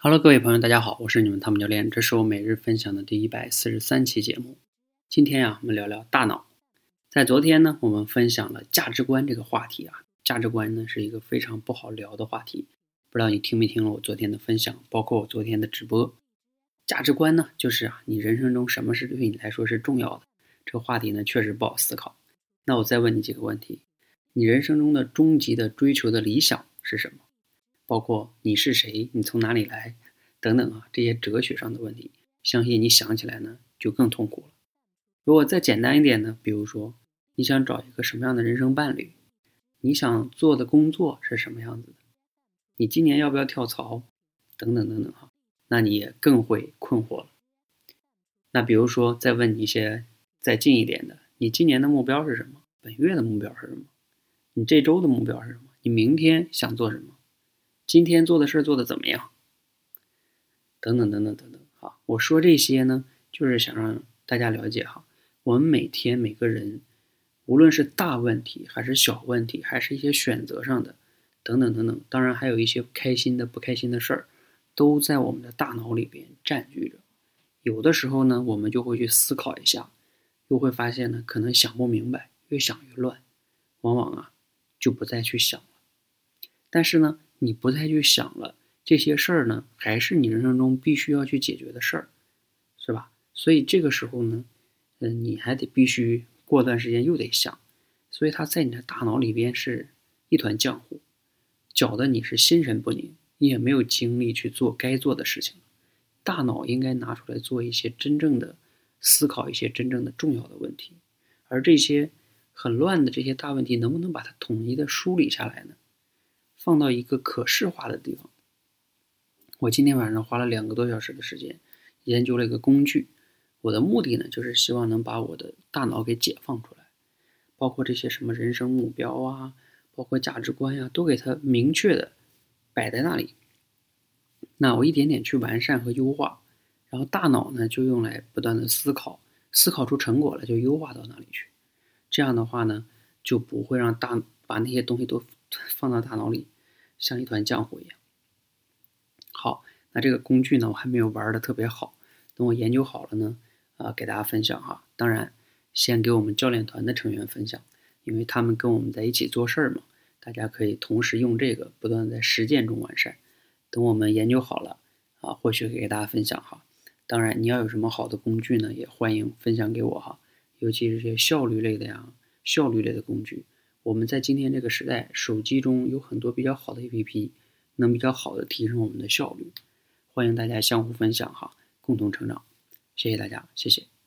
Hello，各位朋友，大家好，我是你们汤姆教练，这是我每日分享的第一百四十三期节目。今天呀，我们聊聊大脑。在昨天呢，我们分享了价值观这个话题啊。价值观呢是一个非常不好聊的话题，不知道你听没听了我昨天的分享，包括我昨天的直播。价值观呢，就是啊，你人生中什么是对你来说是重要的？这个话题呢，确实不好思考。那我再问你几个问题：你人生中的终极的追求的理想是什么？包括你是谁，你从哪里来，等等啊，这些哲学上的问题，相信你想起来呢就更痛苦了。如果再简单一点呢，比如说你想找一个什么样的人生伴侣，你想做的工作是什么样子的，你今年要不要跳槽，等等等等哈，那你也更会困惑了。那比如说再问你一些再近一点的，你今年的目标是什么？本月的目标是什么？你这周的目标是什么？你明天想做什么？今天做的事儿做的怎么样？等等等等等等，哈，我说这些呢，就是想让大家了解哈，我们每天每个人，无论是大问题还是小问题，还是一些选择上的，等等等等，当然还有一些开心的、不开心的事儿，都在我们的大脑里边占据着。有的时候呢，我们就会去思考一下，又会发现呢，可能想不明白，越想越乱，往往啊，就不再去想了。但是呢，你不再去想了，这些事儿呢，还是你人生中必须要去解决的事儿，是吧？所以这个时候呢，嗯，你还得必须过段时间又得想，所以它在你的大脑里边是一团浆糊，搅得你是心神不宁，你也没有精力去做该做的事情。大脑应该拿出来做一些真正的思考，一些真正的重要的问题，而这些很乱的这些大问题，能不能把它统一的梳理下来呢？放到一个可视化的地方。我今天晚上花了两个多小时的时间，研究了一个工具。我的目的呢，就是希望能把我的大脑给解放出来，包括这些什么人生目标啊，包括价值观呀，都给它明确的摆在那里。那我一点点去完善和优化，然后大脑呢就用来不断的思考，思考出成果来就优化到哪里去。这样的话呢，就不会让大把那些东西都。放到大脑里，像一团浆糊一样。好，那这个工具呢，我还没有玩的特别好。等我研究好了呢，啊，给大家分享哈。当然，先给我们教练团的成员分享，因为他们跟我们在一起做事儿嘛。大家可以同时用这个，不断在实践中完善。等我们研究好了，啊，或许给大家分享哈。当然，你要有什么好的工具呢，也欢迎分享给我哈。尤其是些效率类的呀，效率类的工具。我们在今天这个时代，手机中有很多比较好的 APP，能比较好的提升我们的效率。欢迎大家相互分享哈，共同成长。谢谢大家，谢谢。